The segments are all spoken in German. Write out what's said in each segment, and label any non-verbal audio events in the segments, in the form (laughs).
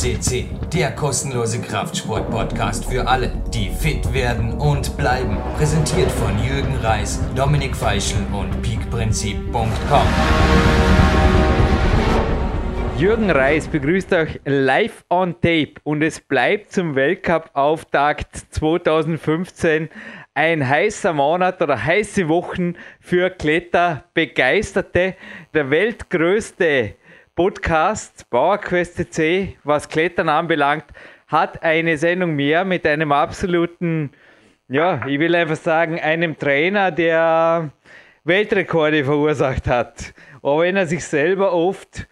CC, der kostenlose Kraftsport-Podcast für alle, die fit werden und bleiben. Präsentiert von Jürgen Reis, Dominik Feischl und peakprinzip.com. Jürgen Reis begrüßt euch live on tape und es bleibt zum Weltcup-Auftakt 2015 ein heißer Monat oder heiße Wochen für Kletterbegeisterte. Der weltgrößte Podcast PowerQuest C, was Klettern anbelangt, hat eine Sendung mehr mit einem absoluten, ja, ich will einfach sagen, einem Trainer, der Weltrekorde verursacht hat. Auch wenn er sich selber oft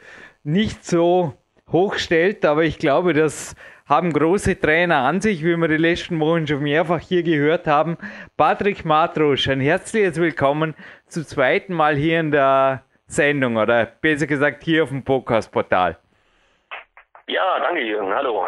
nicht so hoch stellt, aber ich glaube, das haben große Trainer an sich, wie wir die letzten Wochen schon mehrfach hier gehört haben. Patrick Matrusch, ein herzliches Willkommen zum zweiten Mal hier in der Sendung oder besser gesagt hier auf dem Podcast-Portal. Ja, danke Jürgen, hallo.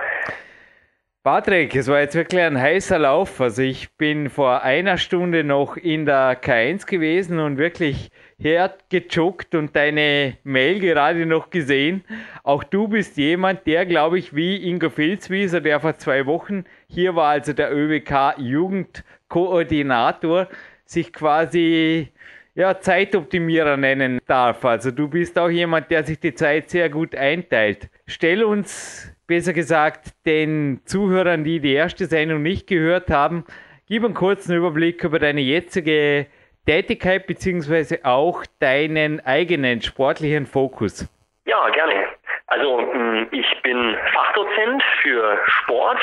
Patrick, es war jetzt wirklich ein heißer Lauf. Also ich bin vor einer Stunde noch in der K1 gewesen und wirklich hergejoggt und deine Mail gerade noch gesehen. Auch du bist jemand, der, glaube ich, wie Ingo Filzwieser, der vor zwei Wochen hier war, also der ÖWK Jugendkoordinator, sich quasi ja, Zeitoptimierer nennen darf. Also du bist auch jemand, der sich die Zeit sehr gut einteilt. Stell uns, besser gesagt, den Zuhörern, die die erste Sendung nicht gehört haben, gib einen kurzen Überblick über deine jetzige Tätigkeit bzw. auch deinen eigenen sportlichen Fokus. Ja, gerne. Also hm, ich bin Fachdozent für Sport,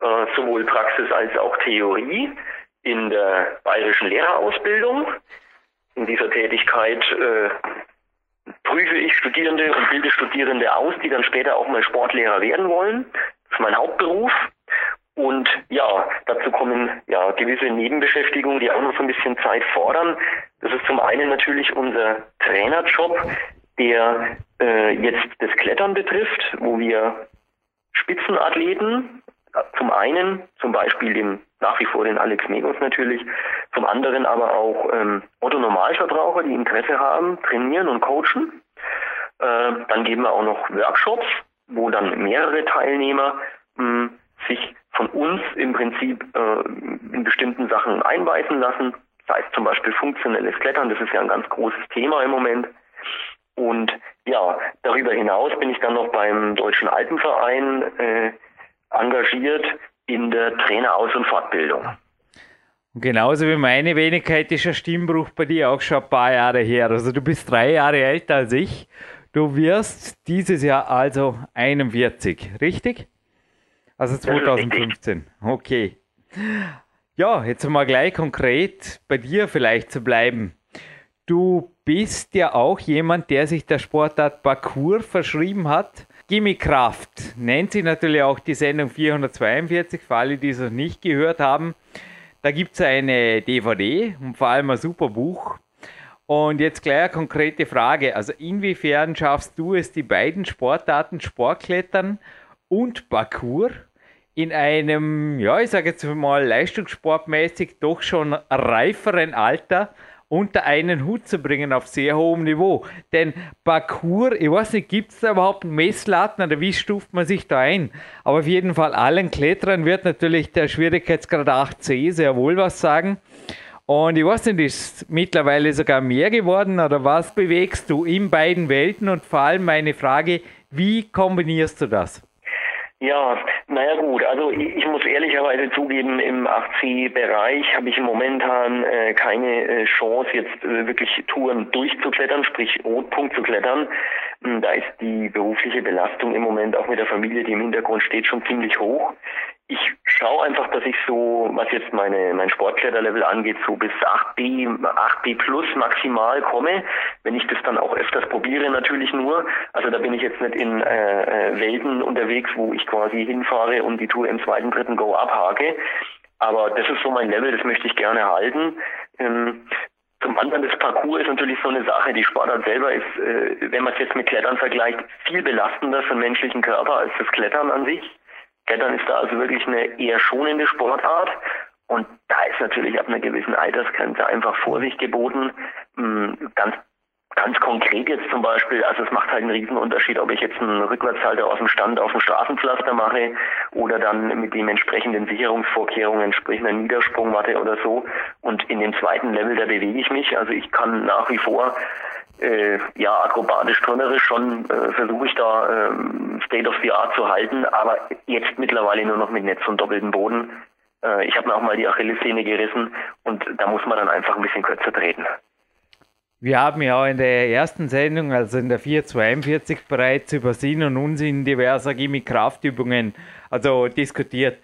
äh, sowohl Praxis als auch Theorie in der bayerischen Lehrerausbildung in dieser Tätigkeit äh, prüfe ich Studierende und bilde Studierende aus, die dann später auch mal Sportlehrer werden wollen. Das ist mein Hauptberuf. Und ja, dazu kommen ja gewisse Nebenbeschäftigungen, die auch noch so ein bisschen Zeit fordern. Das ist zum einen natürlich unser Trainerjob, der äh, jetzt das Klettern betrifft, wo wir Spitzenathleten zum einen zum Beispiel den nach wie vor den Alex Megos natürlich, zum anderen aber auch ähm, Otto Normalverbraucher, die Interesse haben, trainieren und coachen. Äh, dann geben wir auch noch Workshops, wo dann mehrere Teilnehmer mh, hm, sich von uns im Prinzip äh, in bestimmten Sachen einweisen lassen. Das heißt zum Beispiel funktionelles Klettern, das ist ja ein ganz großes Thema im Moment. Und ja, darüber hinaus bin ich dann noch beim Deutschen Alpenverein äh, engagiert in der Traineraus- und Fortbildung. Und genauso wie meine Wenigkeit ist ein Stimmbruch bei dir auch schon ein paar Jahre her. Also du bist drei Jahre älter als ich. Du wirst dieses Jahr also 41, richtig? Also 2015. Okay. Ja, jetzt mal gleich konkret bei dir vielleicht zu bleiben. Du bist ja auch jemand, der sich der Sportart Parkour verschrieben hat. Gimme Kraft nennt sich natürlich auch die Sendung 442, für alle, die es noch nicht gehört haben. Da gibt es eine DVD und vor allem ein super Buch. Und jetzt gleich eine konkrete Frage. Also inwiefern schaffst du es, die beiden Sportarten Sportklettern und Parkour in einem, ja, ich sage jetzt mal leistungssportmäßig doch schon reiferen Alter unter einen Hut zu bringen auf sehr hohem Niveau. Denn Parcours, ich weiß nicht, gibt es da überhaupt Messlatten oder wie stuft man sich da ein? Aber auf jeden Fall allen Kletterern wird natürlich der Schwierigkeitsgrad 8c sehr wohl was sagen. Und ich weiß nicht, ist mittlerweile sogar mehr geworden oder was bewegst du in beiden Welten? Und vor allem meine Frage, wie kombinierst du das? Ja, naja gut, also ich, muss ehrlicherweise zugeben, im 8C-Bereich habe ich momentan äh, keine äh, Chance, jetzt äh, wirklich Touren durchzuklettern, sprich Rotpunkt zu klettern. Hm, da ist die berufliche Belastung im Moment auch mit der Familie, die im Hintergrund steht, schon ziemlich hoch ich schaue einfach, dass ich so, was jetzt meine mein Sportkletterlevel angeht, so bis 8B, 8B plus maximal komme. Wenn ich das dann auch öfters probiere, natürlich nur. Also da bin ich jetzt nicht in äh, äh, Welten unterwegs, wo ich quasi hinfahre und die Tour im zweiten, dritten Go abhake. Aber das ist so mein Level, das möchte ich gerne halten. Ähm, zum anderen das Parcours ist natürlich so eine Sache. Die Sportart selber ist, äh, wenn man es jetzt mit Klettern vergleicht, viel belastender für den menschlichen Körper als das Klettern an sich. Klettern ist da also wirklich eine eher schonende Sportart. Und da ist natürlich ab einer gewissen Altersgrenze einfach Vorsicht geboten. Hm, ganz ganz konkret jetzt zum Beispiel, also es macht halt einen Riesenunterschied, ob ich jetzt einen Rückwärtshalter aus dem Stand auf dem Straßenpflaster mache oder dann mit den entsprechenden Sicherungsvorkehrungen, sprich einer Niedersprungmatte oder so. Und in dem zweiten Level, da bewege ich mich. Also ich kann nach wie vor äh, ja, akrobatisch, turnerisch schon äh, versuche ich da äh, State of the Art zu halten, aber jetzt mittlerweile nur noch mit Netz und doppeltem Boden. Äh, ich habe mir auch mal die Achillessehne gerissen und da muss man dann einfach ein bisschen kürzer treten. Wir haben ja auch in der ersten Sendung, also in der 442 bereits über Sinn und Unsinn diverser Gimmick-Kraftübungen also diskutiert.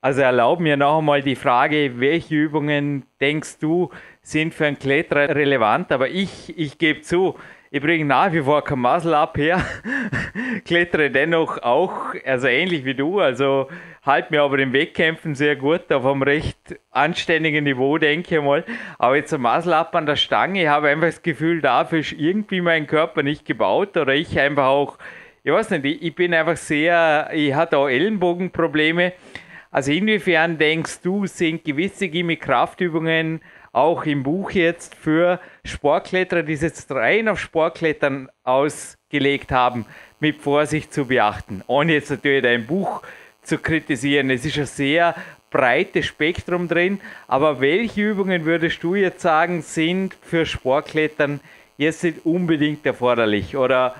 Also erlaub mir noch einmal die Frage, welche Übungen denkst du sind für einen Kletterer relevant? Aber ich, ich gebe zu, ich bringe nach wie vor kein Muscle Up her, klettere dennoch auch, also ähnlich wie du, also halte mir aber im Wettkämpfen sehr gut auf einem recht anständigen Niveau, denke ich mal. Aber jetzt ein Muscle Up an der Stange, ich habe einfach das Gefühl, dafür ist irgendwie mein Körper nicht gebaut oder ich einfach auch, ich weiß nicht, ich bin einfach sehr, ich hatte auch Ellenbogenprobleme also inwiefern denkst du, sind gewisse Gimmick-Kraftübungen auch im Buch jetzt für Sportkletterer, die es jetzt rein auf Sportklettern ausgelegt haben, mit Vorsicht zu beachten? Ohne jetzt natürlich dein Buch zu kritisieren. Es ist ein sehr breites Spektrum drin, aber welche Übungen würdest du jetzt sagen, sind für Sportklettern jetzt nicht unbedingt erforderlich? Oder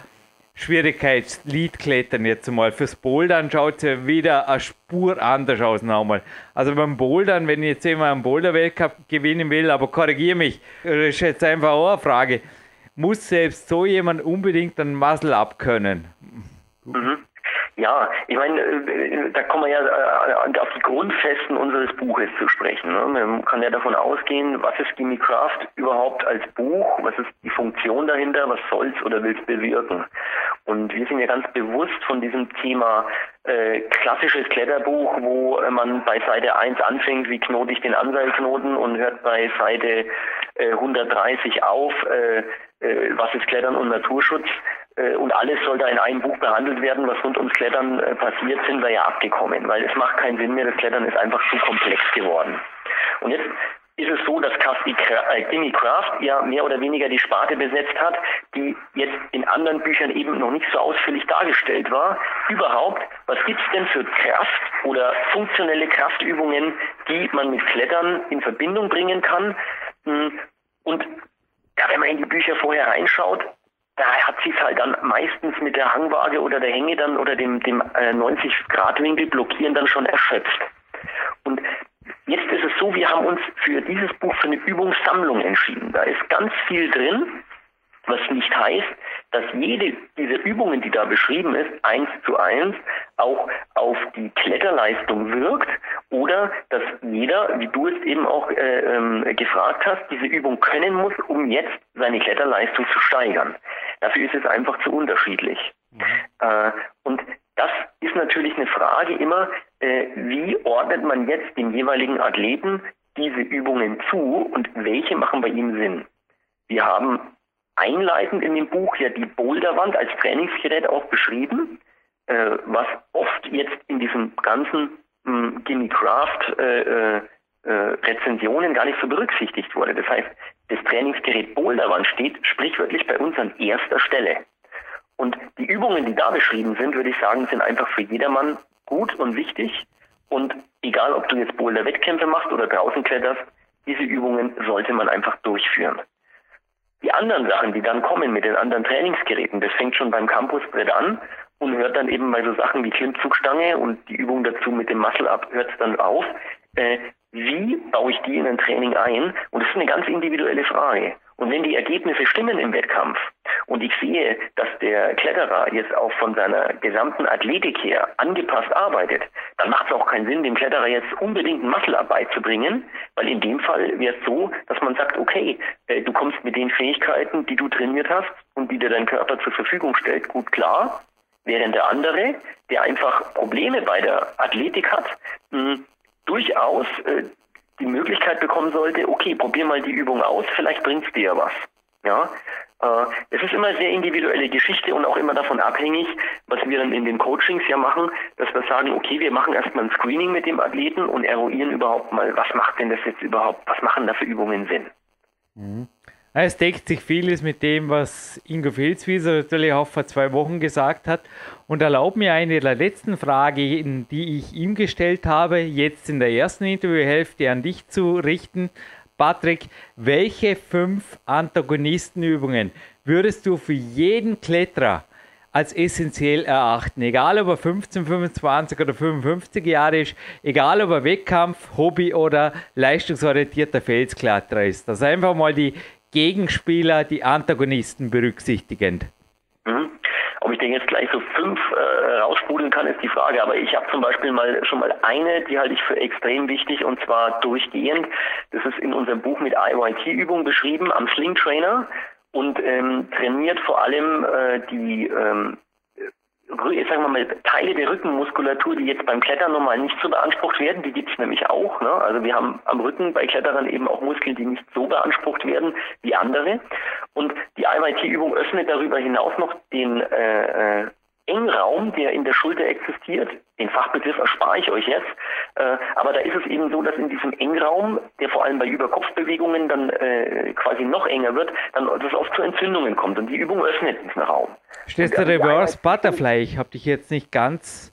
Schwierigkeit, Leadklettern jetzt mal. Fürs Bouldern schaut es ja wieder eine Spur anders aus nochmal. Also beim Bouldern, wenn ich jetzt immer einen Boulder-Weltcup gewinnen will, aber korrigiere mich, das ist jetzt einfach auch eine Frage, muss selbst so jemand unbedingt einen Muscle abkönnen? Mhm. Ja, ich meine, äh, da kommen wir ja äh, auf die Grundfesten unseres Buches zu sprechen. Ne? Man kann ja davon ausgehen, was ist Gimme Craft überhaupt als Buch, was ist die Funktion dahinter, was soll's oder will's bewirken. Und wir sind ja ganz bewusst von diesem Thema äh, klassisches Kletterbuch, wo man bei Seite 1 anfängt, wie knote ich den Anseilknoten und hört bei Seite äh, 130 auf, äh, äh, was ist Klettern und Naturschutz äh, und alles soll da in einem Buch behandelt werden, was rund ums Klettern äh, passiert, sind wir ja abgekommen, weil es macht keinen Sinn mehr, das Klettern ist einfach zu komplex geworden. Und jetzt ist es so, dass Jimmy Craft ja mehr oder weniger die Sparte besetzt hat, die jetzt in anderen Büchern eben noch nicht so ausführlich dargestellt war. Überhaupt, was gibt's denn für Kraft oder funktionelle Kraftübungen, die man mit Klettern in Verbindung bringen kann? Hm, und ja, wenn man in die Bücher vorher reinschaut, da hat sie es halt dann meistens mit der Hangwaage oder der Hänge dann oder dem, dem äh, 90-Grad-Winkel blockieren dann schon erschöpft. Jetzt ist es so, wir haben uns für dieses Buch für eine Übungssammlung entschieden. Da ist ganz viel drin, was nicht heißt, dass jede dieser Übungen, die da beschrieben ist, eins zu eins auch auf die Kletterleistung wirkt oder dass jeder, wie du es eben auch äh, ähm, gefragt hast, diese Übung können muss, um jetzt seine Kletterleistung zu steigern. Dafür ist es einfach zu unterschiedlich. Mhm. Äh, und das ist natürlich eine Frage immer, äh, wie ordnet man jetzt dem jeweiligen Athleten diese Übungen zu und welche machen bei ihm Sinn? Wir haben einleitend in dem Buch ja die Boulderwand als Trainingsgerät auch beschrieben, äh, was oft jetzt in diesem ganzen hm, Gimme Craft äh, äh, äh, Rezensionen gar nicht so berücksichtigt wurde. Das heißt, das Trainingsgerät Boulderwand steht sprichwörtlich bei uns an erster Stelle. Und die Übungen, die da beschrieben sind, würde ich sagen, sind einfach für jedermann gut und wichtig. Und egal, ob du jetzt Boulder-Wettkämpfe machst oder draußen kletterst, diese Übungen sollte man einfach durchführen. Die anderen Sachen, die dann kommen mit den anderen Trainingsgeräten, das fängt schon beim Campusbrett an und hört dann eben bei so Sachen wie Klimmzugstange und die Übung dazu mit dem Muscle-Up hört es dann auf. Äh, wie baue ich die in ein Training ein? Und das ist eine ganz individuelle Frage. Und wenn die Ergebnisse stimmen im Wettkampf und ich sehe, dass der Kletterer jetzt auch von seiner gesamten Athletik her angepasst arbeitet, dann macht es auch keinen Sinn, dem Kletterer jetzt unbedingt Muscle-Arbeit zu bringen, weil in dem Fall wäre es so, dass man sagt, okay, äh, du kommst mit den Fähigkeiten, die du trainiert hast und die dir dein Körper zur Verfügung stellt, gut klar, während der andere, der einfach Probleme bei der Athletik hat, mh, durchaus äh, die Möglichkeit bekommen sollte, okay, probier mal die Übung aus, vielleicht bringt es dir was. Ja, es ist immer sehr individuelle Geschichte und auch immer davon abhängig, was wir dann in den Coachings ja machen, dass wir sagen, okay, wir machen erstmal ein Screening mit dem Athleten und eruieren überhaupt mal, was macht denn das jetzt überhaupt, was machen da für Übungen Sinn. Mhm. Es deckt sich vieles mit dem, was Ingo Filzwieser natürlich auch vor zwei Wochen gesagt hat. Und erlaubt mir eine der letzten Fragen, die ich ihm gestellt habe, jetzt in der ersten Interviewhälfte an dich zu richten. Patrick, welche fünf Antagonistenübungen würdest du für jeden Kletterer als essentiell erachten. Egal ob er 15, 25 oder 55 Jahre ist, egal ob er Wettkampf, Hobby oder leistungsorientierter Felskletterer ist. Also einfach mal die Gegenspieler, die Antagonisten berücksichtigend. Mhm. Ob ich den jetzt gleich so fünf äh, raussprudeln kann, ist die Frage. Aber ich habe zum Beispiel mal schon mal eine, die halte ich für extrem wichtig und zwar durchgehend. Das ist in unserem Buch mit IYT-Übungen beschrieben am Sling Trainer und ähm, trainiert vor allem äh, die ähm, sagen wir mal, Teile der Rückenmuskulatur, die jetzt beim Klettern normal nicht so beansprucht werden, die gibt es nämlich auch. Ne? Also wir haben am Rücken bei Kletterern eben auch Muskeln, die nicht so beansprucht werden wie andere. Und die IYT-Übung öffnet darüber hinaus noch den äh, äh, Engraum, der in der Schulter existiert, den Fachbegriff erspare ich euch jetzt, äh, aber da ist es eben so, dass in diesem Engraum, der vor allem bei Überkopfbewegungen dann äh, quasi noch enger wird, dann das oft zu Entzündungen kommt und die Übung öffnet diesen Raum. Steht der Reverse Butterfly, ich habe dich jetzt nicht ganz...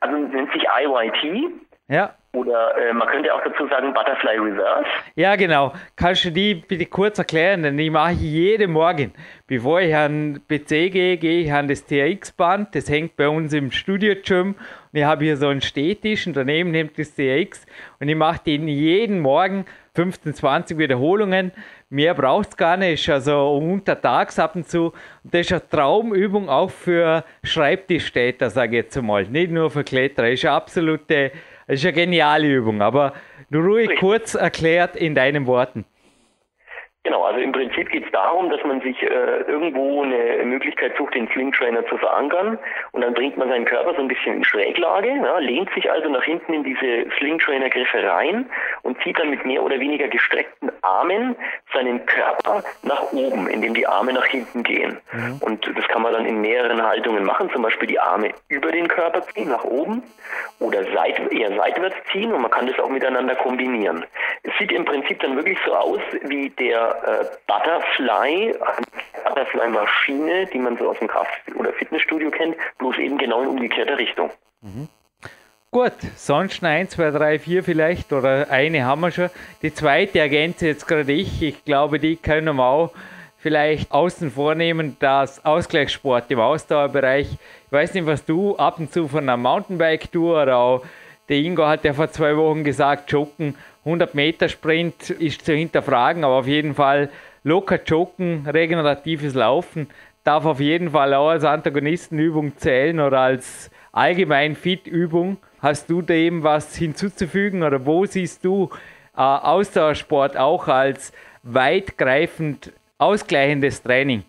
Also nennt sich IYT. Ja. Oder äh, man könnte auch dazu sagen Butterfly Reverse. Ja, genau. Kannst du die bitte kurz erklären? Denn die mache ich jeden Morgen. Bevor ich an PC gehe, gehe ich an das TRX-Band. Das hängt bei uns im Studio-Gym. Und ich habe hier so einen Stehtisch und daneben nimmt das TRX. Und ich mache den jeden Morgen 15, 20 Wiederholungen. Mehr braucht es gar nicht. Also untertags ab und zu. Und das ist eine Traumübung auch für Schreibtischstädter, sage ich jetzt mal. Nicht nur für Kletterer. Das ist eine absolute das ist eine geniale Übung, aber nur ruhig kurz erklärt in deinen Worten. Genau, also im Prinzip geht es darum, dass man sich äh, irgendwo eine Möglichkeit sucht, den Sling Trainer zu verankern und dann bringt man seinen Körper so ein bisschen in Schräglage, ja, lehnt sich also nach hinten in diese Sling Trainer Griffe rein und zieht dann mit mehr oder weniger gestreckten Armen seinen Körper nach oben, indem die Arme nach hinten gehen. Mhm. Und das kann man dann in mehreren Haltungen machen, zum Beispiel die Arme über den Körper ziehen, nach oben oder seit, eher seitwärts ziehen und man kann das auch miteinander kombinieren. Es sieht im Prinzip dann wirklich so aus wie der äh, Butterfly, Butterfly-Maschine, die man so aus dem Kraft- oder Fitnessstudio kennt, bloß eben genau in umgekehrter Richtung. Mhm. Gut, sonst 1, 2, 3, 4 vielleicht oder eine haben wir schon. Die zweite ergänze jetzt gerade ich. Ich glaube, die können wir auch vielleicht außen vornehmen, das Ausgleichssport im Ausdauerbereich. Ich weiß nicht, was du ab und zu von einer Mountainbike-Tour oder auch der Ingo hat ja vor zwei Wochen gesagt, Joggen 100 Meter Sprint ist zu hinterfragen, aber auf jeden Fall locker joggen, regeneratives Laufen darf auf jeden Fall auch als Antagonistenübung zählen oder als allgemein Fit-Übung. Hast du dem was hinzuzufügen oder wo siehst du äh, Ausdauersport auch als weitgreifend ausgleichendes Training?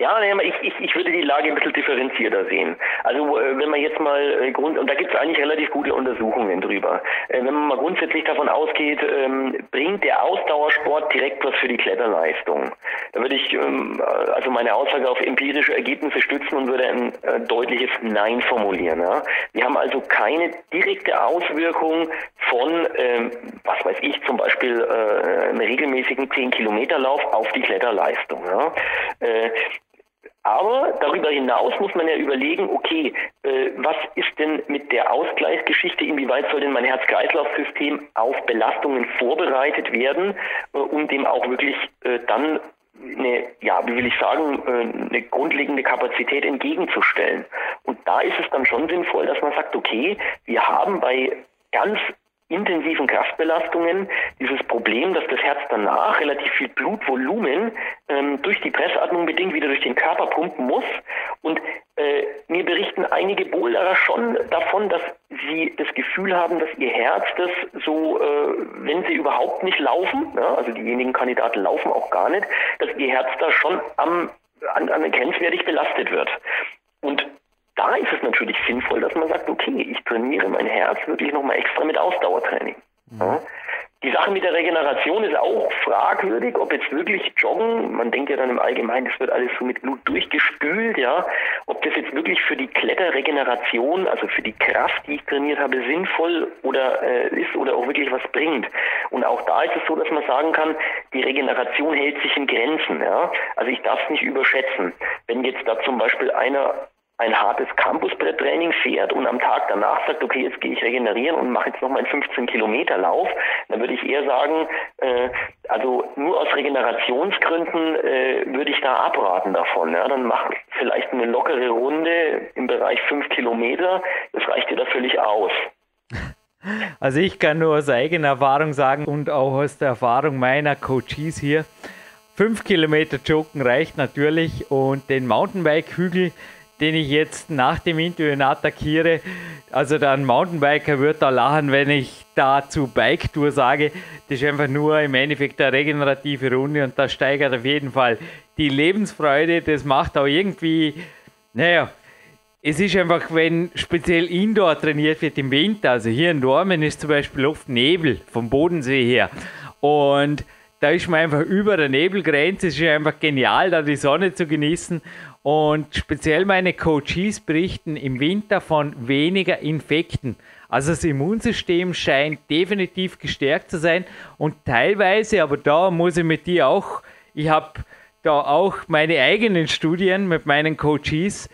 Ja, ich, ich, ich würde die Lage ein bisschen differenzierter sehen. Also äh, wenn man jetzt mal äh, Grund, und da gibt es eigentlich relativ gute Untersuchungen drüber, äh, wenn man mal grundsätzlich davon ausgeht, ähm, bringt der Ausdauersport direkt was für die Kletterleistung. Da würde ich ähm, also meine Aussage auf empirische Ergebnisse stützen und würde ein deutliches Nein formulieren. Ja? Wir haben also keine direkte Auswirkung von, ähm, was weiß ich, zum Beispiel einem regelmäßigen 10-Kilometer-Lauf auf die Kletterleistung. Ja? Aber darüber hinaus muss man ja überlegen, okay, äh, was ist denn mit der Ausgleichsgeschichte, inwieweit soll denn mein Herz-Kreislauf-System auf Belastungen vorbereitet werden, äh, um dem auch wirklich äh, dann eine, ja, wie will ich sagen, äh, eine grundlegende Kapazität entgegenzustellen. Und da ist es dann schon sinnvoll, dass man sagt, okay, wir haben bei ganz intensiven Kraftbelastungen dieses Problem, dass das Herz danach relativ viel Blutvolumen ähm, durch die Pressatmung bedingt wieder durch den Körper pumpen muss. Und äh, mir berichten einige Boulderer schon davon, dass sie das Gefühl haben, dass ihr Herz das so, äh, wenn sie überhaupt nicht laufen, ja, also diejenigen Kandidaten laufen auch gar nicht, dass ihr Herz da schon am an, an grenzwertig belastet wird. Und da ist es natürlich sinnvoll, dass man sagt, okay, ich trainiere mein Herz wirklich nochmal extra mit Ausdauertraining. Mhm. Ja? Die Sache mit der Regeneration ist auch fragwürdig, ob jetzt wirklich Joggen, man denkt ja dann im Allgemeinen, das wird alles so mit Blut durchgespült, ja, ob das jetzt wirklich für die Kletterregeneration, also für die Kraft, die ich trainiert habe, sinnvoll oder äh, ist oder auch wirklich was bringt. Und auch da ist es so, dass man sagen kann, die Regeneration hält sich in Grenzen, ja. Also ich darf es nicht überschätzen. Wenn jetzt da zum Beispiel einer ein hartes Campusbretttraining fährt und am Tag danach sagt, okay, jetzt gehe ich regenerieren und mache jetzt noch mal einen 15 Kilometer Lauf, dann würde ich eher sagen, äh, also nur aus Regenerationsgründen äh, würde ich da abraten davon. Ja? Dann mach vielleicht eine lockere Runde im Bereich 5 Kilometer, das reicht dir da völlig aus. (laughs) Also ich kann nur aus eigener Erfahrung sagen und auch aus der Erfahrung meiner Coaches hier, 5 Kilometer Joggen reicht natürlich und den Mountainbike-Hügel den ich jetzt nach dem Interview attackiere. Also der Mountainbiker wird da lachen, wenn ich dazu Bike Tour sage. Das ist einfach nur im Endeffekt eine regenerative Runde und das steigert auf jeden Fall die Lebensfreude. Das macht auch irgendwie, naja, es ist einfach, wenn speziell Indoor trainiert wird im Winter, also hier in Dormen ist zum Beispiel oft Nebel vom Bodensee her. Und da ist man einfach über der Nebelgrenze. Es ist einfach genial, da die Sonne zu genießen. Und speziell meine Coaches berichten im Winter von weniger Infekten. Also das Immunsystem scheint definitiv gestärkt zu sein. Und teilweise, aber da muss ich mit dir auch, ich habe da auch meine eigenen Studien mit meinen Coaches.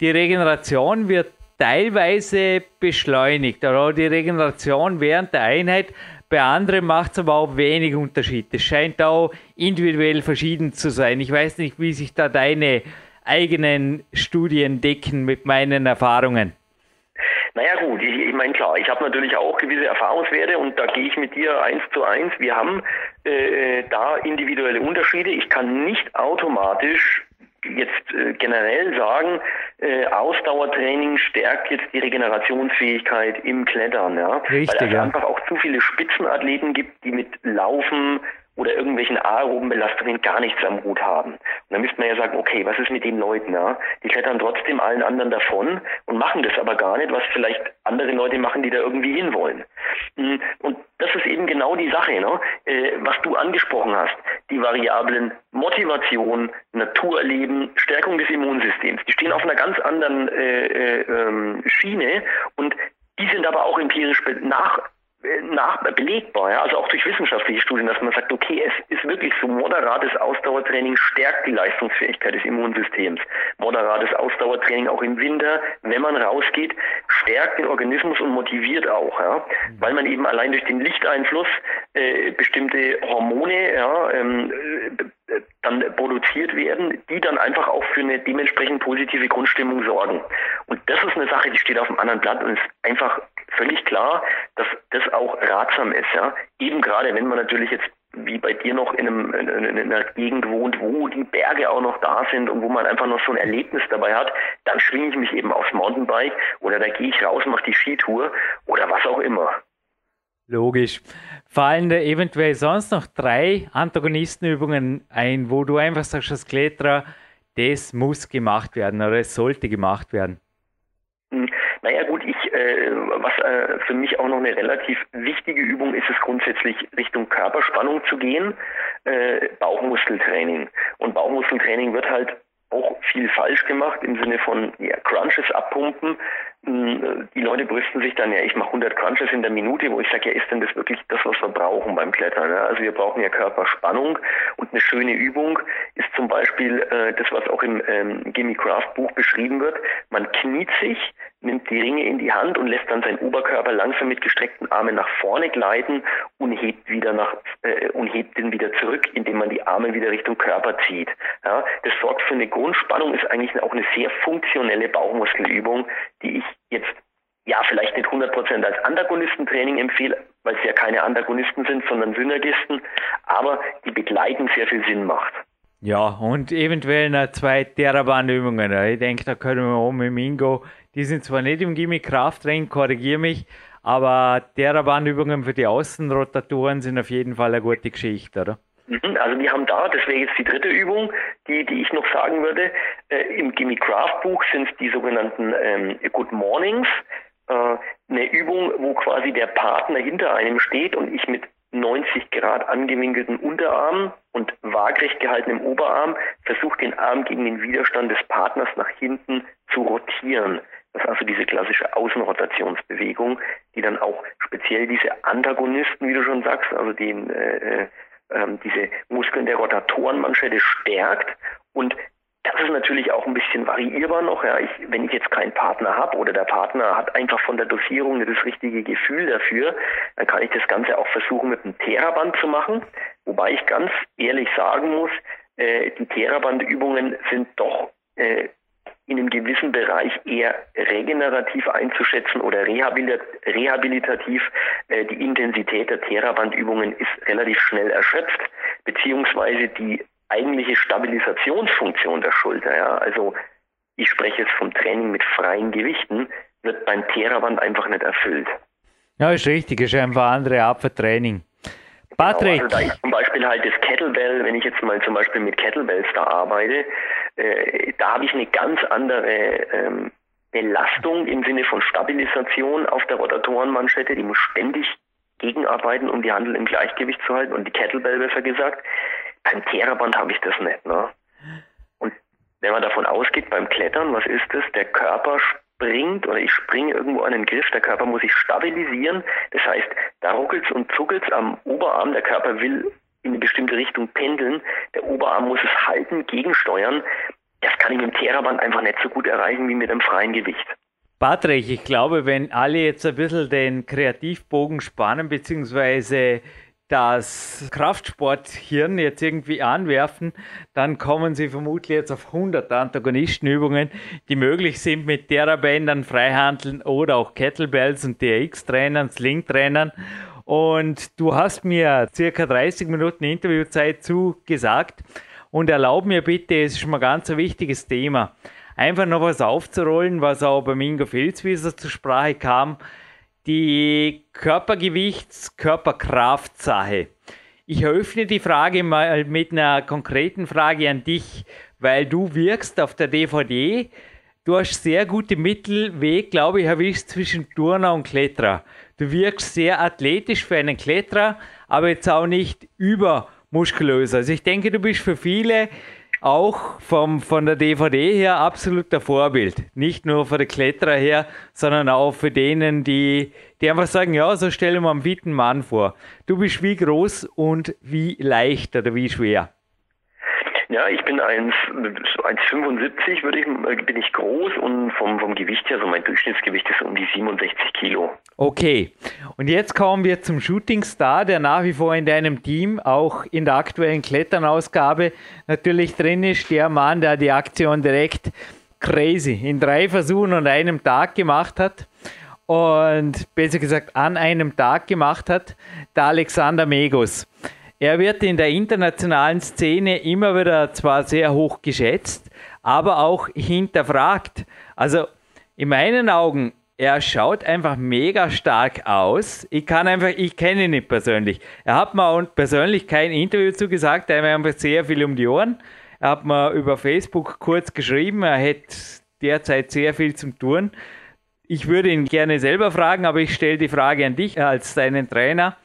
Die Regeneration wird teilweise beschleunigt. Oder die Regeneration während der Einheit bei anderen macht es aber auch wenig Unterschied. Es scheint auch individuell verschieden zu sein. Ich weiß nicht, wie sich da deine eigenen Studien decken mit meinen Erfahrungen. Naja gut, ich, ich meine klar, ich habe natürlich auch gewisse Erfahrungswerte und da gehe ich mit dir eins zu eins. Wir haben äh, da individuelle Unterschiede. Ich kann nicht automatisch jetzt äh, generell sagen, äh, Ausdauertraining stärkt jetzt die Regenerationsfähigkeit im Klettern, ja. Richtig, Weil es ja. einfach auch zu viele Spitzenathleten gibt, die mit Laufen oder irgendwelchen aeroben Belastungen gar nichts am Hut haben. Und dann müsste man ja sagen, okay, was ist mit den Leuten, ja? Die klettern trotzdem allen anderen davon und machen das aber gar nicht, was vielleicht andere Leute machen, die da irgendwie hinwollen. Hm, und das ist eben genau die Sache, ne? Äh, was du angesprochen hast. Die Variablen Motivation, Naturerleben, Stärkung des Immunsystems, die stehen auf einer ganz anderen äh, äh, ähm, Schiene und die sind aber auch empirisch nach nach, belegbar, ja, also auch durch wissenschaftliche Studien, dass man sagt, okay, es ist wirklich so, moderates Ausdauertraining stärkt die Leistungsfähigkeit des Immunsystems. Moderates Ausdauertraining auch im Winter, wenn man rausgeht, stärkt den Organismus und motiviert auch, ja, weil man eben allein durch den Lichteinfluss äh, bestimmte Hormone ja, ähm, äh, dann produziert werden, die dann einfach auch für eine dementsprechend positive Grundstimmung sorgen. Und das ist eine Sache, die steht auf dem anderen Blatt und ist einfach völlig klar, dass das auch ratsam ist. Ja? Eben gerade, wenn man natürlich jetzt wie bei dir noch in, einem, in, einer Gegend wohnt, wo die Berge auch noch da sind und wo man einfach noch so ein Erlebnis dabei hat, dann schwinge ich mich eben aufs Mountainbike oder da gehe ich raus, mache die Skitour oder was auch immer. Logisch. Fallen da eventuell sonst noch drei Antagonistenübungen ein, wo du einfach sagst, als Kletterer, das muss gemacht werden oder es sollte gemacht werden? Hm, naja gut, ich, äh, was äh, für mich auch noch eine relativ wichtige Übung ist, ist grundsätzlich Richtung Körperspannung zu gehen, äh, Bauchmuskeltraining. Und Bauchmuskeltraining wird halt auch viel falsch gemacht im Sinne von ja, Crunches abpumpen. Hm, die Leute brüsten sich dann, ja, ich mache 100 Crunches in der Minute, wo ich sage, ja, ist denn das wirklich das, was wir brauchen beim Klettern? Ja? Also wir brauchen ja Körperspannung und eine schöne Übung ist zum Beispiel äh, das, was auch im ähm, Gimme Craft Buch beschrieben wird. Man kniet sich, nimmt die Ringe in die Hand und lässt dann seinen Oberkörper langsam mit gestreckten Armen nach vorne gleiten und hebt wieder nach äh, und hebt den wieder zurück, indem man die Arme wieder Richtung Körper zieht. Ja? Das sorgt für eine Grundspannung, ist eigentlich auch eine sehr funktionelle Bauchmuskelübung, die ich jetzt ja vielleicht nicht 100% als Antagonistentraining empfehle, weil es ja keine Antagonisten sind, sondern Synergisten, aber die begleiten sehr viel Sinn macht. Ja, und eventuell noch zwei Theraband-Übungen. Ich denke, da können wir auch mit Mingo, die sind zwar nicht im Gimmick Krafttraining, korrigiere mich, aber Theraband-Übungen für die Außenrotatoren sind auf jeden Fall eine gute Geschichte, oder? Mhm, also wir haben da, das wäre jetzt die dritte Übung, die, die ich noch sagen würde, äh, im Gimme Craft Buch sind die sogenannten ähm, Good Mornings, äh, eine Übung, wo quasi der Partner hinter einem steht und ich mit 90 Grad angewinkelten Unterarm und waagrecht gehaltenem Oberarm versucht den Arm gegen den Widerstand des Partners nach hinten zu rotieren. Das ist also diese klassische Außenrotationsbewegung, die dann auch speziell diese Antagonisten, wie du schon sagst, also den, äh, äh, ähm, diese Muskeln der Rotatorenmanschette stärkt und das ist natürlich auch ein bisschen variierbar noch. Ja. Ich, wenn ich jetzt keinen Partner habe oder der Partner hat einfach von der Dosierung das richtige Gefühl dafür, dann kann ich das Ganze auch versuchen mit einem Theraband zu machen. Wobei ich ganz ehrlich sagen muss, äh, die Therabandübungen sind doch äh, in einem gewissen Bereich eher regenerativ einzuschätzen oder rehabilitativ. Äh, die Intensität der Therabandübungen ist relativ schnell erschöpft, beziehungsweise die eigentliche Stabilisationsfunktion der Schulter. Ja? Also ich spreche jetzt vom Training mit freien Gewichten, wird beim Theraband einfach nicht erfüllt. Ja, ist richtig, ist einfach andere Art von Training. Patrick. Genau, also zum Beispiel halt das Kettlebell, wenn ich jetzt mal zum Beispiel mit Kettlebells da arbeite, äh, da habe ich eine ganz andere ähm, Belastung im Sinne von Stabilisation auf der Rotatorenmanschette. Die muss ständig gegenarbeiten, um die Handel im Gleichgewicht zu halten und die Kettlebell besser gesagt. Beim Theraband habe ich das nicht. Ne? Und wenn man davon ausgeht, beim Klettern, was ist das? Der Körper springt oder ich springe irgendwo an den Griff, der Körper muss sich stabilisieren. Das heißt, da ruckelt und zuckelt am Oberarm, der Körper will in eine bestimmte Richtung pendeln, der Oberarm muss es halten, gegensteuern. Das kann ich mit dem Theraband einfach nicht so gut erreichen wie mit einem freien Gewicht. Patrick, ich glaube, wenn alle jetzt ein bisschen den Kreativbogen spannen, beziehungsweise das Kraftsporthirn jetzt irgendwie anwerfen, dann kommen sie vermutlich jetzt auf 100 Antagonistenübungen, die möglich sind mit Therabändern, Freihandeln oder auch Kettlebells und TX-Trainern, Sling-Trainern. Und du hast mir circa 30 Minuten Interviewzeit zugesagt und erlaub mir bitte, es ist schon mal ganz ein wichtiges Thema, einfach noch was aufzurollen, was auch bei Mingo Filzwieser zur Sprache kam, die Körpergewichts-Körperkraftsache. Ich eröffne die Frage mal mit einer konkreten Frage an dich, weil du wirkst auf der DVD. Du hast sehr gute Mittelweg, glaube ich, erwischt zwischen Turner und Kletterer. Du wirkst sehr athletisch für einen Kletterer, aber jetzt auch nicht übermuskulös. Also ich denke, du bist für viele auch vom, von der DVD her absoluter Vorbild. Nicht nur für die Kletterer her, sondern auch für denen, die, die einfach sagen, ja, so stellen wir einen fitten Mann vor. Du bist wie groß und wie leicht oder wie schwer? Ja, ich bin 1,75 würde ich, bin ich groß und vom, vom Gewicht her, so mein Durchschnittsgewicht ist um die 67 Kilo. Okay, und jetzt kommen wir zum Shooting Star, der nach wie vor in deinem Team, auch in der aktuellen Kletternausgabe natürlich drin ist. Der Mann, der die Aktion direkt crazy in drei Versuchen und einem Tag gemacht hat und besser gesagt an einem Tag gemacht hat, der Alexander Megos. Er wird in der internationalen Szene immer wieder zwar sehr hoch geschätzt, aber auch hinterfragt. Also in meinen Augen, er schaut einfach mega stark aus. Ich kann einfach, ich kenne ihn nicht persönlich. Er hat mir persönlich kein Interview zugesagt, er hat mir einfach sehr viel um die Ohren. Er hat mir über Facebook kurz geschrieben, er hätte derzeit sehr viel zum tun. Ich würde ihn gerne selber fragen, aber ich stelle die Frage an dich als deinen Trainer.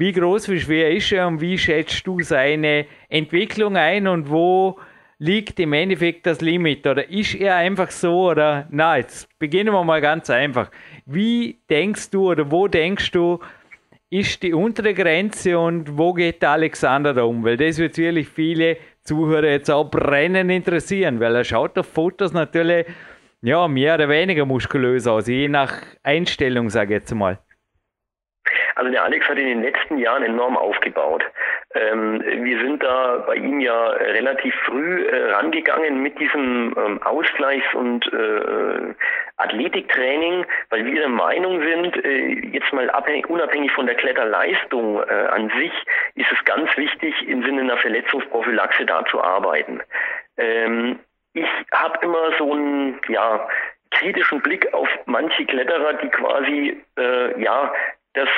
Wie groß, wie schwer ist er und wie schätzt du seine Entwicklung ein und wo liegt im Endeffekt das Limit? Oder ist er einfach so oder na, jetzt beginnen wir mal ganz einfach. Wie denkst du oder wo denkst du, ist die untere Grenze und wo geht der Alexander da um? Weil das wird sicherlich viele Zuhörer jetzt auch brennend interessieren, weil er schaut auf Fotos natürlich ja, mehr oder weniger muskulös aus, je nach Einstellung, sage ich jetzt mal. Also der Alex hat in den letzten Jahren enorm aufgebaut. Ähm, wir sind da bei ihm ja relativ früh äh, rangegangen mit diesem ähm, Ausgleichs- und äh, Athletiktraining, weil wir der Meinung sind, äh, jetzt mal abhängig, unabhängig von der Kletterleistung äh, an sich, ist es ganz wichtig, im Sinne einer Verletzungsprophylaxe da zu arbeiten. Ähm, ich habe immer so einen ja, kritischen Blick auf manche Kletterer, die quasi äh, ja das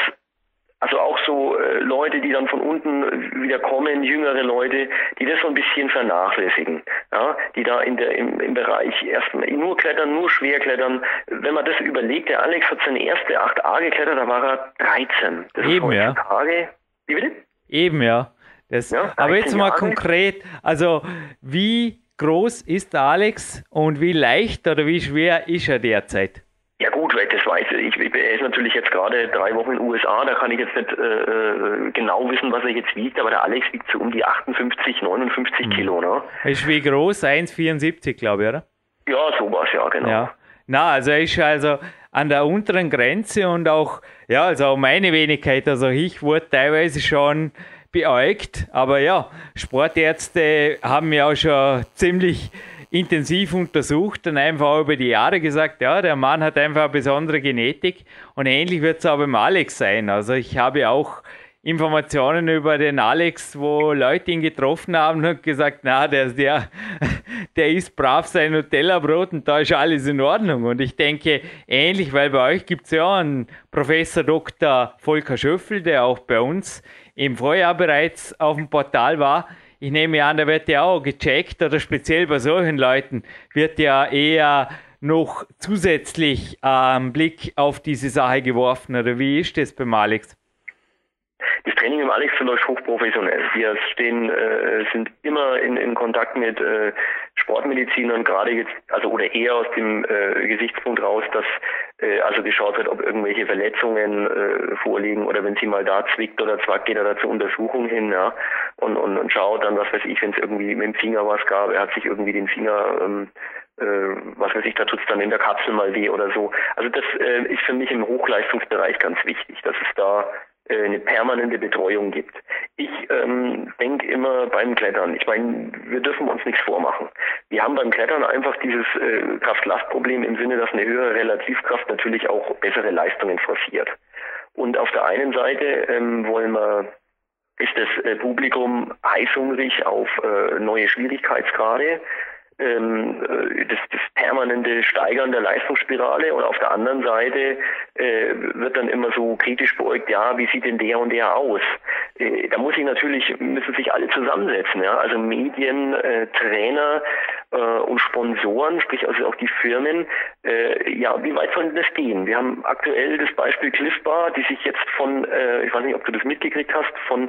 also auch so äh, Leute, die dann von unten wieder kommen, jüngere Leute, die das so ein bisschen vernachlässigen, ja, die da in der im, im Bereich erstmal nur klettern, nur schwer klettern. Wenn man das überlegt, der Alex hat seine erste 8a geklettert, da war er 13. Das Eben, ist heutzutage, Wie bitte? Eben, ja. Das, ja aber jetzt mal Jahre. konkret, also wie groß ist Alex und wie leicht oder wie schwer ist er derzeit? Ja gut, das weiß ich. Er ist natürlich jetzt gerade drei Wochen in den USA, da kann ich jetzt nicht äh, äh, genau wissen, was er jetzt wiegt, aber der Alex wiegt so um die 58, 59 mhm. Kilo. Ne? Ist wie groß? 1,74 glaube ich, oder? Ja, sowas, ja, genau. Ja. Na, also er ist also an der unteren Grenze und auch, ja, also auch meine Wenigkeit, also ich wurde teilweise schon beäugt, aber ja, Sportärzte haben ja auch schon ziemlich intensiv untersucht und einfach über die Jahre gesagt, ja, der Mann hat einfach eine besondere Genetik und ähnlich wird es auch beim Alex sein. Also ich habe auch Informationen über den Alex, wo Leute ihn getroffen haben und gesagt, na, der, der, (laughs) der isst brav sein Nutella-Brot und da ist alles in Ordnung. Und ich denke, ähnlich, weil bei euch gibt es ja einen Professor Dr. Volker Schöffel, der auch bei uns im Vorjahr bereits auf dem Portal war, ich nehme an, da wird ja auch gecheckt oder speziell bei solchen Leuten wird ja eher noch zusätzlich einen ähm, Blick auf diese Sache geworfen oder wie ist das beim Alex? Das Training im Alex verläuft hochprofessionell. Wir stehen, äh, sind immer in, in Kontakt mit äh, Sportmedizinern, gerade jetzt, also oder eher aus dem äh, Gesichtspunkt raus, dass äh, also geschaut wird, ob irgendwelche Verletzungen äh, vorliegen oder wenn sie mal da zwickt oder zwackt, geht er da zur Untersuchung hin, ja, und, und, und schaut dann, was weiß ich, wenn es irgendwie mit dem Finger was gab, er hat sich irgendwie den Finger ähm, äh, was weiß ich, da tut's dann in der Kapsel mal weh oder so. Also das äh, ist für mich im Hochleistungsbereich ganz wichtig, dass es da eine permanente Betreuung gibt. Ich ähm, denke immer beim Klettern, ich meine, wir dürfen uns nichts vormachen. Wir haben beim Klettern einfach dieses äh, Kraft-Last-Problem im Sinne, dass eine höhere Relativkraft natürlich auch bessere Leistungen forciert. Und auf der einen Seite ähm, wollen wir ist das äh, Publikum heißhungrig auf äh, neue Schwierigkeitsgrade ähm, äh, das, das permanente Steigern der Leistungsspirale und auf der anderen Seite äh, wird dann immer so kritisch beäugt, ja, wie sieht denn der und der aus? Äh, da muss ich natürlich, müssen sich alle zusammensetzen, ja, also Medien, äh, Trainer äh, und Sponsoren, sprich also auch die Firmen, äh, ja, wie weit soll das gehen? Wir haben aktuell das Beispiel Cliff Bar, die sich jetzt von, äh, ich weiß nicht, ob du das mitgekriegt hast, von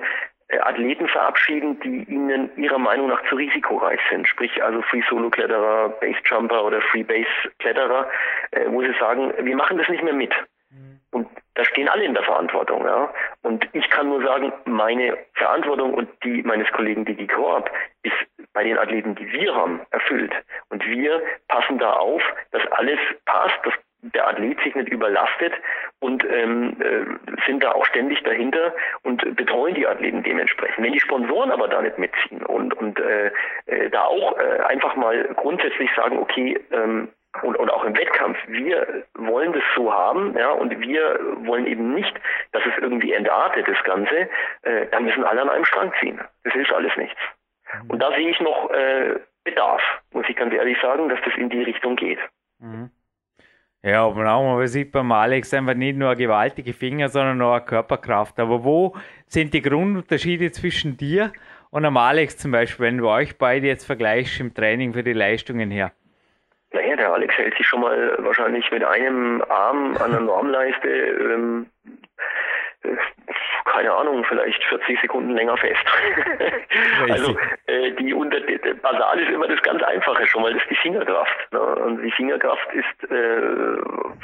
Athleten verabschieden, die ihnen ihrer Meinung nach zu risikoreich sind. Sprich also Free Solo Kletterer, Base Jumper oder Free Base Kletterer, äh, wo sie sagen, wir machen das nicht mehr mit. Mhm. Und da stehen alle in der Verantwortung, ja. Und ich kann nur sagen, meine Verantwortung und die meines Kollegen Digi Korb ist bei den Athleten, die wir haben, erfüllt. Und wir passen da auf, dass alles passt, dass der Athlet sich nicht überlastet und ähm, äh, sind da auch ständig dahinter und betreuen die Athleten dementsprechend. Wenn die Sponsoren aber da nicht mitziehen und, und äh, äh, da auch äh, einfach mal grundsätzlich sagen, okay, ähm, und, und auch im Wettkampf, wir wollen das so haben, ja, und wir wollen eben nicht, dass es irgendwie entartet, das Ganze, äh, dann müssen alle an einem Strang ziehen. Das hilft alles nichts. Und da sehe ich noch äh, Bedarf, muss ich ganz ehrlich sagen, dass das in die Richtung geht. Mhm. Ja, aber auch man sieht beim Alex einfach nicht nur gewaltige Finger, sondern auch eine Körperkraft. Aber wo sind die Grundunterschiede zwischen dir und am Alex zum Beispiel, wenn du euch beide jetzt vergleichst im Training für die Leistungen her? Naja, der Alex hält sich schon mal wahrscheinlich mit einem Arm an der Normleiste ähm, keine Ahnung, vielleicht 40 Sekunden länger fest. also äh, die unter Basal ist immer das ganz Einfache schon mal, das ist die Fingerkraft. Ne? Und die Fingerkraft ist äh,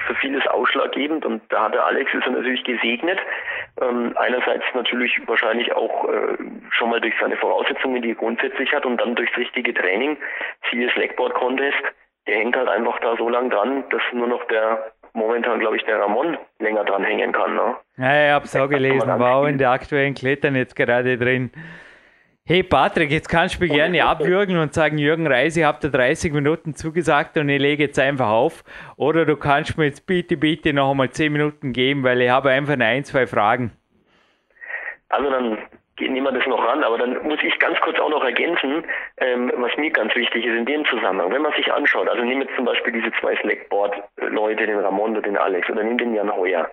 für vieles ausschlaggebend und da hat der Alex ist er natürlich gesegnet. Ähm, einerseits natürlich wahrscheinlich auch äh, schon mal durch seine Voraussetzungen, die er grundsätzlich hat und dann durchs richtige Training, siehe Slackboard Contest, der hängt halt einfach da so lang dran, dass nur noch der momentan, glaube ich, der Ramon länger dran hängen kann. Ne? Ja, ich habe es auch gelesen, war auch in der aktuellen Klettern jetzt gerade drin. Hey Patrick, jetzt kannst du mich gerne abwürgen und sagen, Jürgen Reis, ich habe dir 30 Minuten zugesagt und ich lege jetzt einfach auf. Oder du kannst mir jetzt bitte, bitte noch einmal 10 Minuten geben, weil ich habe einfach ein, zwei Fragen. Also dann nehmen wir das noch ran, aber dann muss ich ganz kurz auch noch ergänzen, ähm, was mir ganz wichtig ist in dem Zusammenhang. Wenn man sich anschaut, also nehmen wir zum Beispiel diese zwei Slackboard-Leute, den Ramon und den Alex, oder nehmen den Jan Heuer.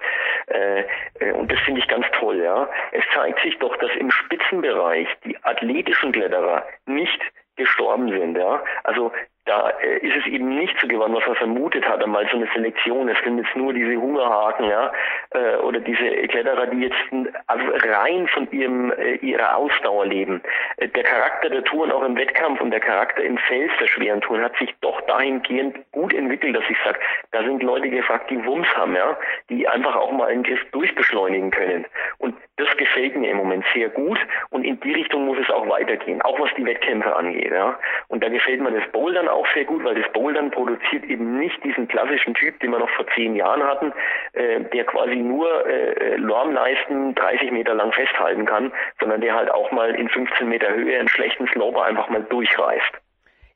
Äh, äh, und das finde ich ganz toll, ja. Es zeigt sich doch, dass im Spitzenbereich die athletischen Kletterer nicht gestorben sind, ja. Also da äh, ist es eben nicht so geworden, was man vermutet hat, einmal so eine Selektion. Es sind jetzt nur diese Hungerhaken, ja, äh, oder diese Kletterer, die jetzt also rein von ihrem äh, ihrer Ausdauer leben. Der Charakter der Touren auch im Wettkampf und der Charakter im Fels der schweren Touren hat sich doch dahingehend gut entwickelt, dass ich sage, da sind Leute gefragt, die Wumms haben, ja, die einfach auch mal einen Griff durchbeschleunigen können. Und das gefällt mir im Moment sehr gut und in die Richtung muss es auch weitergehen, auch was die Wettkämpfe angeht. Ja. Und da gefällt mir das Bouldern auch sehr gut, weil das Bouldern produziert eben nicht diesen klassischen Typ, den wir noch vor zehn Jahren hatten, äh, der quasi nur äh, Lormleisten 30 Meter lang festhalten kann, sondern der halt auch mal in 15 Meter Höhe einen schlechten Sloper einfach mal durchreißt.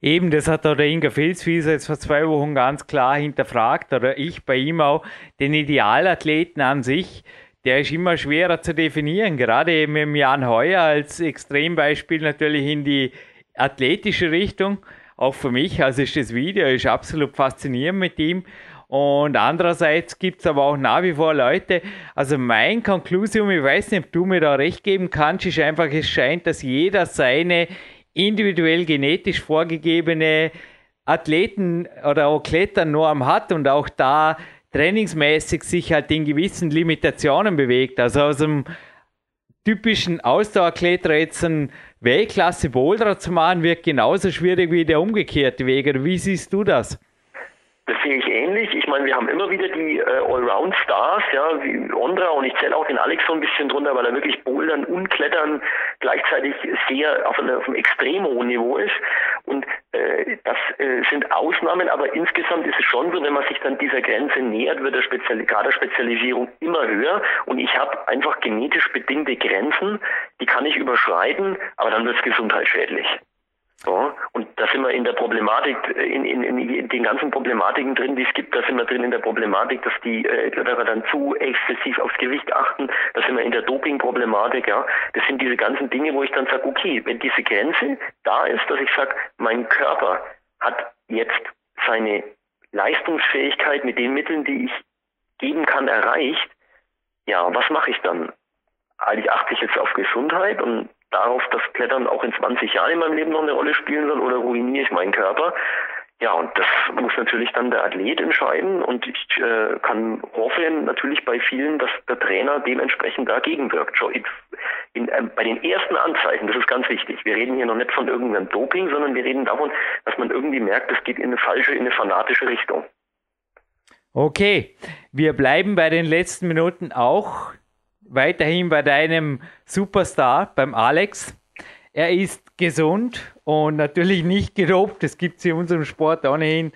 Eben, das hat auch der Inga Filzwieser jetzt vor zwei Wochen ganz klar hinterfragt, oder ich bei ihm auch, den Idealathleten an sich, der ist immer schwerer zu definieren, gerade eben im Jan Heuer als Extrembeispiel natürlich in die athletische Richtung. Auch für mich, also ist das Video ist absolut faszinierend mit ihm. Und andererseits gibt es aber auch nach wie vor Leute, also mein Konklusion, ich weiß nicht, ob du mir da recht geben kannst, ist einfach, es scheint, dass jeder seine individuell genetisch vorgegebene Athleten oder auch Kletternorm hat und auch da trainingsmäßig sich halt in gewissen Limitationen bewegt. Also aus einem typischen Ausdauerkletterer jetzt ein Weltklasse Boulder zu machen, wird genauso schwierig wie der umgekehrte Weg. Wie siehst du das? Das sehe ich ähnlich. Ich meine, wir haben immer wieder die äh, Allround-Stars, ja, wie Ondra und ich zähle auch den Alex so ein bisschen drunter, weil er wirklich Bouldern und Klettern gleichzeitig sehr auf, eine, auf einem extrem hohen Niveau ist. Und das äh, sind Ausnahmen, aber insgesamt ist es schon so, wenn man sich dann dieser Grenze nähert, wird der Spezial Spezialisierung immer höher. Und ich habe einfach genetisch bedingte Grenzen, die kann ich überschreiten, aber dann wird es gesundheitsschädlich. So, und da sind wir in der Problematik, in, in, in den ganzen Problematiken drin, die es gibt, da sind wir drin in der Problematik, dass die äh, Kletterer dann zu exzessiv aufs Gewicht achten, da sind wir in der Doping-Problematik, ja. Das sind diese ganzen Dinge, wo ich dann sage, okay, wenn diese Grenze da ist, dass ich sage, mein Körper hat jetzt seine Leistungsfähigkeit mit den Mitteln, die ich geben kann, erreicht, ja, was mache ich dann? Eigentlich achte ich jetzt auf Gesundheit und darauf, dass Klettern auch in 20 Jahren in meinem Leben noch eine Rolle spielen soll oder ruiniere ich meinen Körper? Ja, und das muss natürlich dann der Athlet entscheiden und ich äh, kann hoffen natürlich bei vielen, dass der Trainer dementsprechend dagegen wirkt. In, in, äh, bei den ersten Anzeichen, das ist ganz wichtig. Wir reden hier noch nicht von irgendeinem Doping, sondern wir reden davon, dass man irgendwie merkt, es geht in eine falsche, in eine fanatische Richtung. Okay, wir bleiben bei den letzten Minuten auch weiterhin bei deinem Superstar, beim Alex. Er ist gesund und natürlich nicht gedopt. Das gibt es in unserem Sport ohnehin.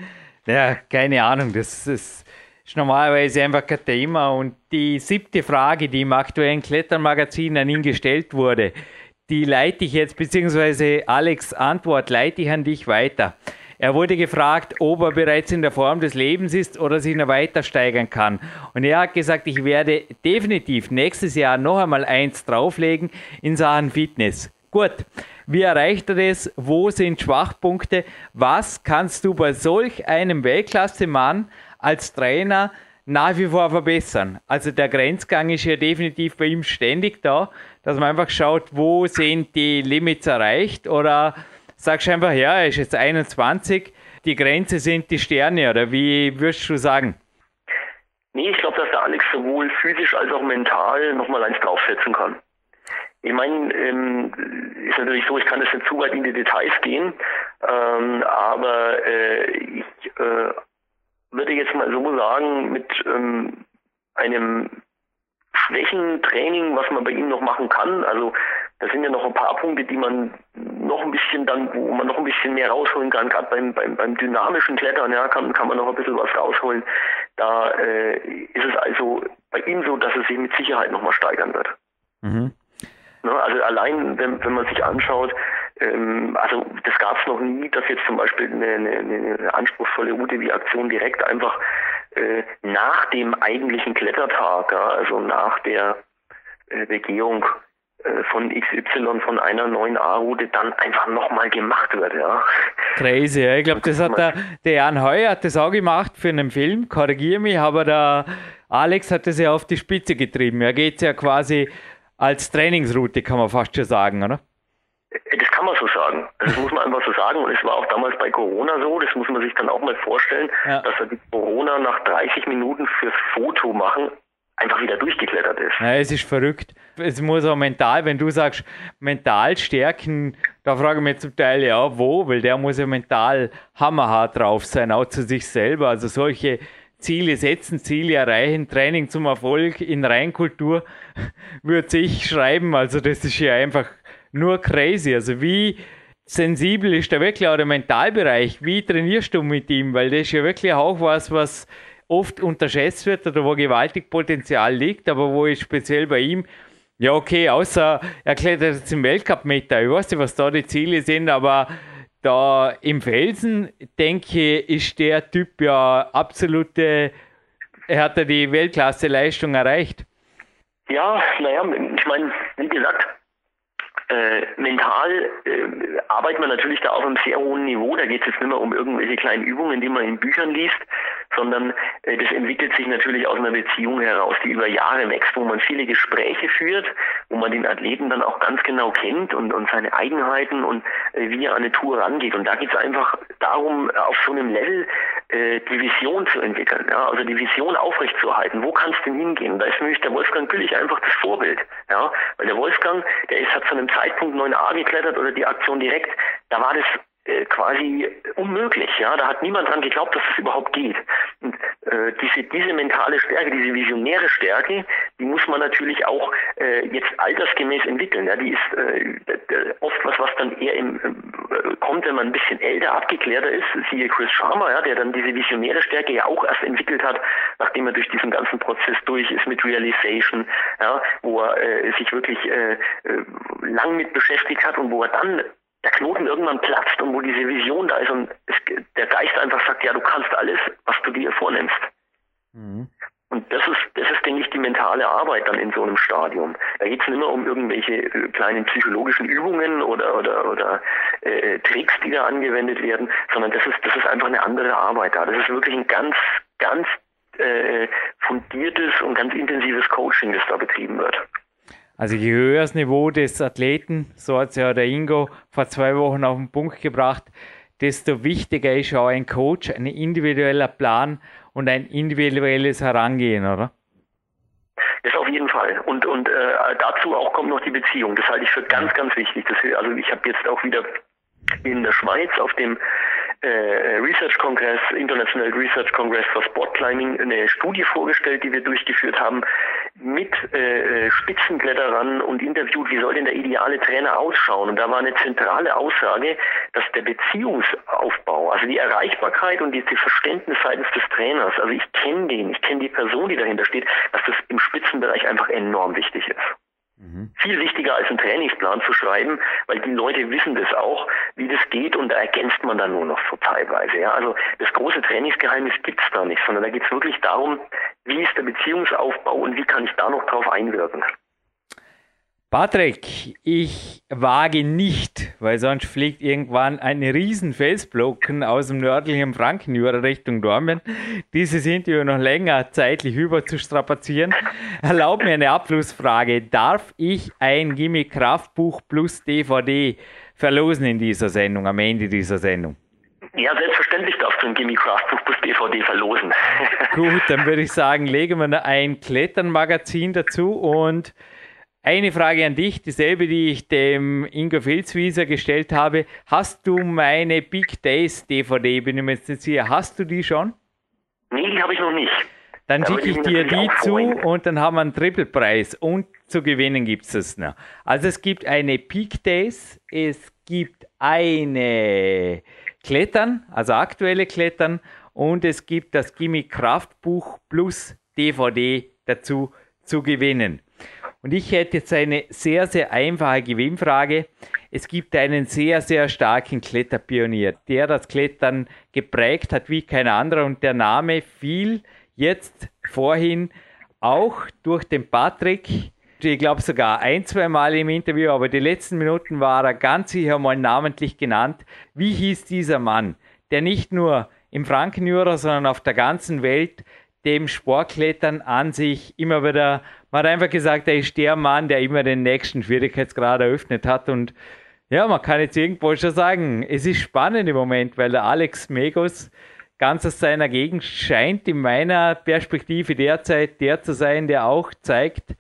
Ja, keine Ahnung, das ist, ist normalerweise einfach kein Thema. Und die siebte Frage, die im aktuellen Klettermagazin an ihn gestellt wurde, die leite ich jetzt, beziehungsweise Alex Antwort leite ich an dich weiter. Er wurde gefragt, ob er bereits in der Form des Lebens ist oder sich noch weiter steigern kann. Und er hat gesagt, ich werde definitiv nächstes Jahr noch einmal eins drauflegen in Sachen Fitness. Gut, wie erreicht er das? Wo sind Schwachpunkte? Was kannst du bei solch einem Weltklasse-Mann als Trainer nach wie vor verbessern? Also der Grenzgang ist ja definitiv bei ihm ständig da, dass man einfach schaut, wo sind die Limits erreicht oder sagst einfach, ja, er ist jetzt 21, die Grenze sind die Sterne, oder wie würdest du sagen? Nee, ich glaube, dass der Alex sowohl physisch als auch mental nochmal eins draufsetzen kann. Ich meine, ähm, ist natürlich so, ich kann das nicht zu weit in die Details gehen, ähm, aber äh, ich äh, würde jetzt mal so sagen, mit ähm, einem Schwächentraining, was man bei ihm noch machen kann, also da sind ja noch ein paar Punkte, die man noch ein bisschen dann, wo man noch ein bisschen mehr rausholen kann. Gerade beim, beim, beim dynamischen Klettern, ja, kann, kann man noch ein bisschen was rausholen. Da äh, ist es also bei ihm so, dass es sich mit Sicherheit nochmal steigern wird. Mhm. Ne, also allein, wenn, wenn man sich anschaut, ähm, also das gab es noch nie, dass jetzt zum Beispiel eine, eine, eine anspruchsvolle UTV-Aktion direkt einfach äh, nach dem eigentlichen Klettertag, ja, also nach der äh, Begehung von XY von einer neuen A-Route dann einfach nochmal gemacht wird, ja. Crazy, ja. Ich glaube, das hat der, der Jan Heuer hat das auch gemacht für einen Film, korrigiere mich, aber der Alex hat das ja auf die Spitze getrieben. Er geht ja quasi als Trainingsroute, kann man fast schon sagen, oder? Das kann man so sagen. Also das muss man einfach so sagen. Und es war auch damals bei Corona so, das muss man sich dann auch mal vorstellen, ja. dass er die Corona nach 30 Minuten fürs Foto machen einfach wieder durchgeklettert ist. Ja, es ist verrückt. Es muss auch mental, wenn du sagst, mental stärken, da frage ich mich zum Teil ja, wo, weil der muss ja mental hammerhart drauf sein, auch zu sich selber. Also solche Ziele setzen, Ziele erreichen, Training zum Erfolg in Reinkultur (laughs) würde ich schreiben. Also das ist ja einfach nur crazy. Also wie sensibel ist da wirklich auch der Mentalbereich? Wie trainierst du mit ihm? Weil das ist ja wirklich auch was, was oft unterschätzt wird oder wo gewaltig Potenzial liegt, aber wo ich speziell bei ihm, ja okay, außer er klettert jetzt im Weltcup mit, ich weiß nicht, was da die Ziele sind, aber da im Felsen, denke ich, ist der Typ ja absolute, er hat ja die Weltklasse-Leistung erreicht. Ja, naja, ich meine, wie gesagt, äh, mental äh, arbeitet man natürlich da auf einem sehr hohen Niveau. Da geht es jetzt nicht mehr um irgendwelche kleinen Übungen, die man in Büchern liest, sondern äh, das entwickelt sich natürlich aus einer Beziehung heraus, die über Jahre wächst, wo man viele Gespräche führt, wo man den Athleten dann auch ganz genau kennt und, und seine Eigenheiten und äh, wie er an eine Tour rangeht. Und da geht es einfach darum, auf so einem Level äh, die Vision zu entwickeln, ja, also die Vision aufrechtzuerhalten. Wo kannst du hingehen? Da ist nämlich der Wolfgang Güllich einfach das Vorbild, ja, weil der Wolfgang, der ist hat zu einem Zeitpunkt 9a geklettert oder die Aktion direkt, da war das äh, quasi unmöglich. Ja, da hat niemand dran geglaubt, dass es überhaupt geht. Und äh, diese diese mentale Stärke, diese visionäre Stärke, die muss man natürlich auch äh, jetzt altersgemäß entwickeln. Ja, die ist äh, oft was, was dann eher im, äh, kommt, wenn man ein bisschen älter abgeklärter ist. Siehe Chris Sharma, ja, der dann diese visionäre Stärke ja auch erst entwickelt hat, nachdem er durch diesen ganzen Prozess durch ist mit Realization, ja, wo er äh, sich wirklich äh, äh lang mit beschäftigt hat und wo er dann der Knoten irgendwann platzt und wo diese Vision da ist und es, der Geist einfach sagt, ja, du kannst alles, was du dir vornimmst. Mhm. Und das ist, das ist, denke ich, die mentale Arbeit dann in so einem Stadium. Da geht es nicht mehr um irgendwelche äh, kleinen psychologischen Übungen oder, oder, oder äh, Tricks, die da angewendet werden, sondern das ist, das ist einfach eine andere Arbeit da. Das ist wirklich ein ganz, ganz äh, fundiertes und ganz intensives Coaching, das da betrieben wird. Also je höher das Niveau des Athleten, so hat es ja der Ingo vor zwei Wochen auf den Punkt gebracht, desto wichtiger ist auch ein Coach, ein individueller Plan und ein individuelles Herangehen, oder? Das auf jeden Fall. Und, und äh, dazu auch kommt noch die Beziehung. Das halte ich für ganz, ganz wichtig. Das, also ich habe jetzt auch wieder in der Schweiz auf dem äh, Research Congress, International Research Congress for Sport Climbing, eine Studie vorgestellt, die wir durchgeführt haben, mit äh, Spitzenkletterern und interviewt, wie soll denn der ideale Trainer ausschauen. Und da war eine zentrale Aussage, dass der Beziehungsaufbau, also die Erreichbarkeit und die, die Verständnis seitens des Trainers, also ich kenne den, ich kenne die Person, die dahinter steht, dass das im Spitzenbereich einfach enorm wichtig ist. Viel wichtiger als einen Trainingsplan zu schreiben, weil die Leute wissen das auch, wie das geht und da ergänzt man dann nur noch so teilweise. Ja? Also das große Trainingsgeheimnis gibt es da nicht, sondern da geht es wirklich darum, wie ist der Beziehungsaufbau und wie kann ich da noch drauf einwirken. Patrick, ich wage nicht, weil sonst fliegt irgendwann ein riesen Felsblocken aus dem nördlichen Frankenjura Richtung Dormen, dieses Interview noch länger zeitlich über zu strapazieren. Erlaub mir eine Abschlussfrage. Darf ich ein Gimme Kraftbuch plus DVD verlosen in dieser Sendung, am Ende dieser Sendung? Ja, selbstverständlich darfst du ein Gimme Craftbuch plus DVD verlosen. Gut, dann würde ich sagen, legen wir ein Kletternmagazin dazu und eine Frage an dich, dieselbe, die ich dem Ingo Filzwieser gestellt habe. Hast du meine Big Days DVD, bin ich mir jetzt nicht sicher, hast du die schon? Nee, die habe ich noch nicht. Dann schicke ich dir die zu und dann haben wir einen Triple-Preis und zu gewinnen gibt es es noch. Also es gibt eine Peak Days, es gibt eine Klettern, also aktuelle Klettern und es gibt das Gimme Kraftbuch plus DVD dazu zu gewinnen. Und ich hätte jetzt eine sehr, sehr einfache Gewinnfrage. Es gibt einen sehr, sehr starken Kletterpionier, der das Klettern geprägt hat wie kein anderer. Und der Name fiel jetzt vorhin auch durch den Patrick. Ich glaube sogar ein, zwei Mal im Interview, aber die letzten Minuten war er ganz sicher mal namentlich genannt. Wie hieß dieser Mann, der nicht nur im Frankenjura, sondern auf der ganzen Welt dem Sportklettern an sich immer wieder, man hat einfach gesagt, er ist der Mann, der immer den nächsten Schwierigkeitsgrad eröffnet hat und Ja, man kann jetzt irgendwo schon sagen, es ist spannend im Moment, weil der Alex Megos ganz aus seiner Gegend scheint in meiner Perspektive derzeit der zu sein, der auch zeigt,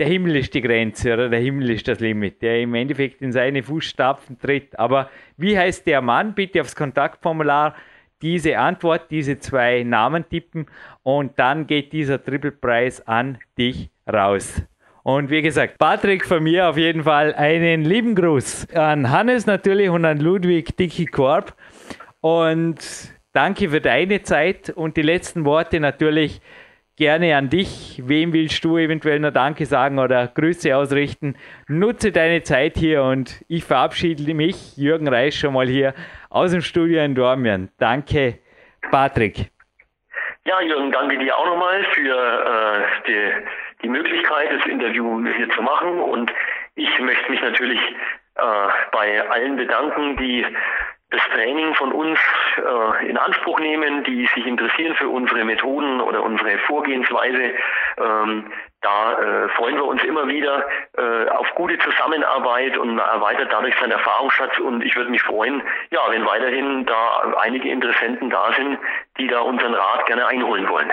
der Himmel ist die Grenze oder der Himmel ist das Limit, der im Endeffekt in seine Fußstapfen tritt. Aber wie heißt der Mann? Bitte aufs Kontaktformular diese Antwort, diese zwei Namen tippen und dann geht dieser Triple Preis an dich raus. Und wie gesagt, Patrick von mir auf jeden Fall einen lieben Gruß an Hannes natürlich und an Ludwig Dicky Korb. Und danke für deine Zeit und die letzten Worte natürlich gerne an dich. Wem willst du eventuell noch Danke sagen oder Grüße ausrichten? Nutze deine Zeit hier und ich verabschiede mich, Jürgen Reis, schon mal hier aus dem Studio in Dormien. Danke, Patrick. Ja, Jürgen, danke dir auch nochmal für äh, die, die Möglichkeit, das Interview hier zu machen. Und ich möchte mich natürlich äh, bei allen bedanken, die das Training von uns äh, in Anspruch nehmen, die sich interessieren für unsere Methoden oder unsere Vorgehensweise. Ähm, da äh, freuen wir uns immer wieder äh, auf gute Zusammenarbeit und erweitert dadurch seinen Erfahrungsschatz. Und ich würde mich freuen, ja, wenn weiterhin da einige Interessenten da sind, die da unseren Rat gerne einholen wollen.